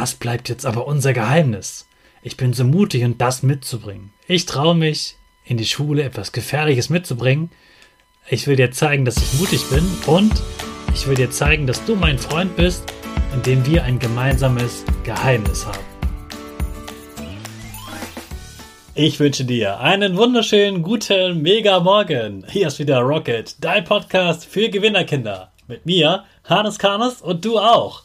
Das bleibt jetzt aber unser Geheimnis. Ich bin so mutig und das mitzubringen. Ich traue mich, in die Schule etwas Gefährliches mitzubringen. Ich will dir zeigen, dass ich mutig bin und ich will dir zeigen, dass du mein Freund bist, indem wir ein gemeinsames Geheimnis haben. Ich wünsche dir einen wunderschönen guten Mega Morgen. Hier ist wieder Rocket, dein Podcast für Gewinnerkinder. Mit mir, Hannes Karnes und du auch.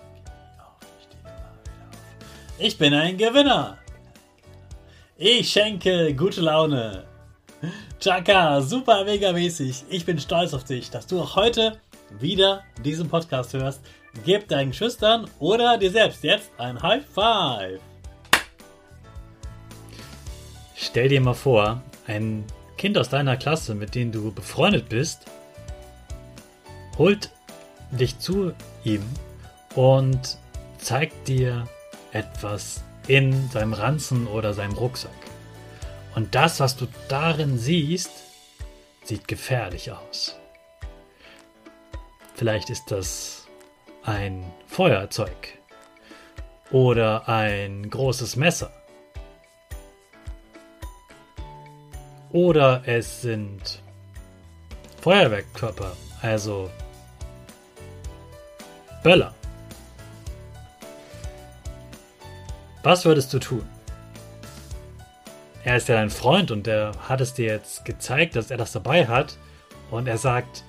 Ich bin ein Gewinner. Ich schenke gute Laune. Chaka, super mega mäßig. Ich bin stolz auf dich, dass du auch heute wieder diesen Podcast hörst. Gib deinen Schüchtern oder dir selbst jetzt ein High Five. Stell dir mal vor, ein Kind aus deiner Klasse, mit dem du befreundet bist, holt dich zu ihm und zeigt dir etwas in seinem Ranzen oder seinem Rucksack. Und das, was du darin siehst, sieht gefährlich aus. Vielleicht ist das ein Feuerzeug oder ein großes Messer. Oder es sind Feuerwerkkörper, also Böller. Was würdest du tun? er ist ja dein Freund und der hat es dir jetzt gezeigt, dass er das dabei hat. Und er sagt,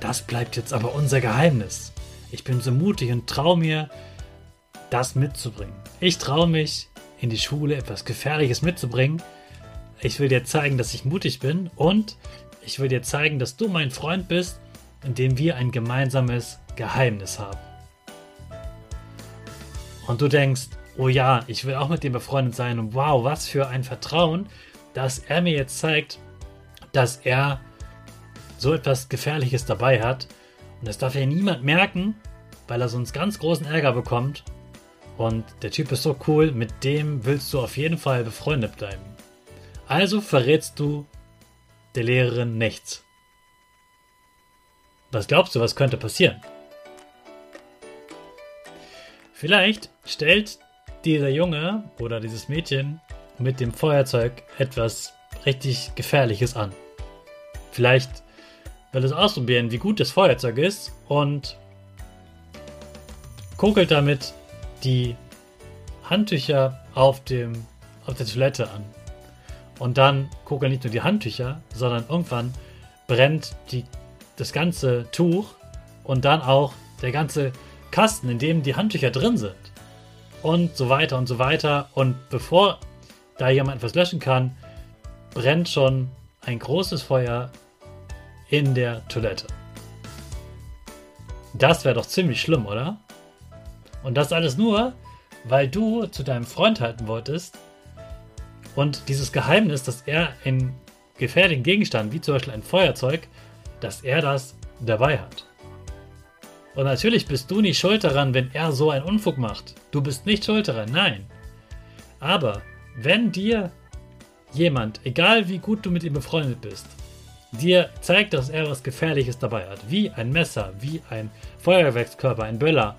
das bleibt jetzt aber unser Geheimnis. Ich bin so mutig und traue mir, das mitzubringen. Ich traue mich, in die Schule etwas Gefährliches mitzubringen. Ich will dir zeigen, dass ich mutig bin und ich will dir zeigen, dass du mein Freund bist, indem wir ein gemeinsames Geheimnis haben. Und du denkst, oh ja, ich will auch mit dem befreundet sein und wow, was für ein Vertrauen, dass er mir jetzt zeigt, dass er so etwas Gefährliches dabei hat. Und das darf ja niemand merken, weil er sonst ganz großen Ärger bekommt. Und der Typ ist so cool, mit dem willst du auf jeden Fall befreundet bleiben. Also verrätst du der Lehrerin nichts. Was glaubst du, was könnte passieren? Vielleicht stellt dieser Junge oder dieses Mädchen mit dem Feuerzeug etwas richtig Gefährliches an. Vielleicht will es ausprobieren, wie gut das Feuerzeug ist und kokelt damit die Handtücher auf, dem, auf der Toilette an. Und dann kokeln nicht nur die Handtücher, sondern irgendwann brennt die, das ganze Tuch und dann auch der ganze Kasten, in dem die Handtücher drin sind und so weiter und so weiter. Und bevor da jemand etwas löschen kann, brennt schon ein großes Feuer in der Toilette. Das wäre doch ziemlich schlimm, oder? Und das alles nur, weil du zu deinem Freund halten wolltest und dieses Geheimnis, dass er einen gefährlichen Gegenstand, wie zum Beispiel ein Feuerzeug, dass er das dabei hat. Und natürlich bist du nicht schuld daran, wenn er so einen Unfug macht. Du bist nicht schuld daran, nein. Aber wenn dir jemand, egal wie gut du mit ihm befreundet bist, dir zeigt, dass er was Gefährliches dabei hat, wie ein Messer, wie ein Feuerwerkskörper, ein Böller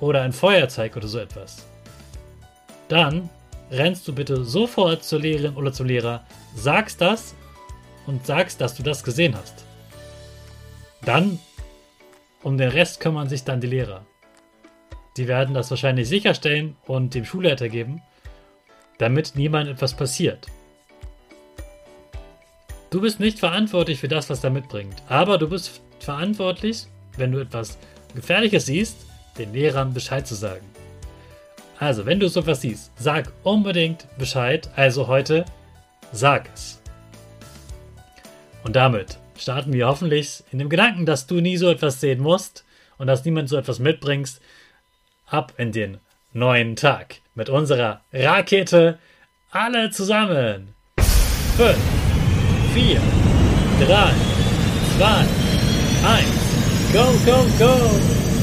oder ein Feuerzeug oder so etwas, dann rennst du bitte sofort zur Lehrerin oder zum Lehrer, sagst das und sagst, dass du das gesehen hast. Dann, um den Rest kümmern sich dann die Lehrer. Die werden das wahrscheinlich sicherstellen und dem Schulleiter geben, damit niemand etwas passiert. Du bist nicht verantwortlich für das, was er mitbringt, aber du bist verantwortlich, wenn du etwas Gefährliches siehst, den Lehrern Bescheid zu sagen. Also, wenn du sowas siehst, sag unbedingt Bescheid. Also heute, sag es. Und damit starten wir hoffentlich in dem Gedanken, dass du nie so etwas sehen musst und dass niemand so etwas mitbringst, ab in den neuen Tag mit unserer Rakete alle zusammen. 5, 4, 3, 2, 1, go, go, go!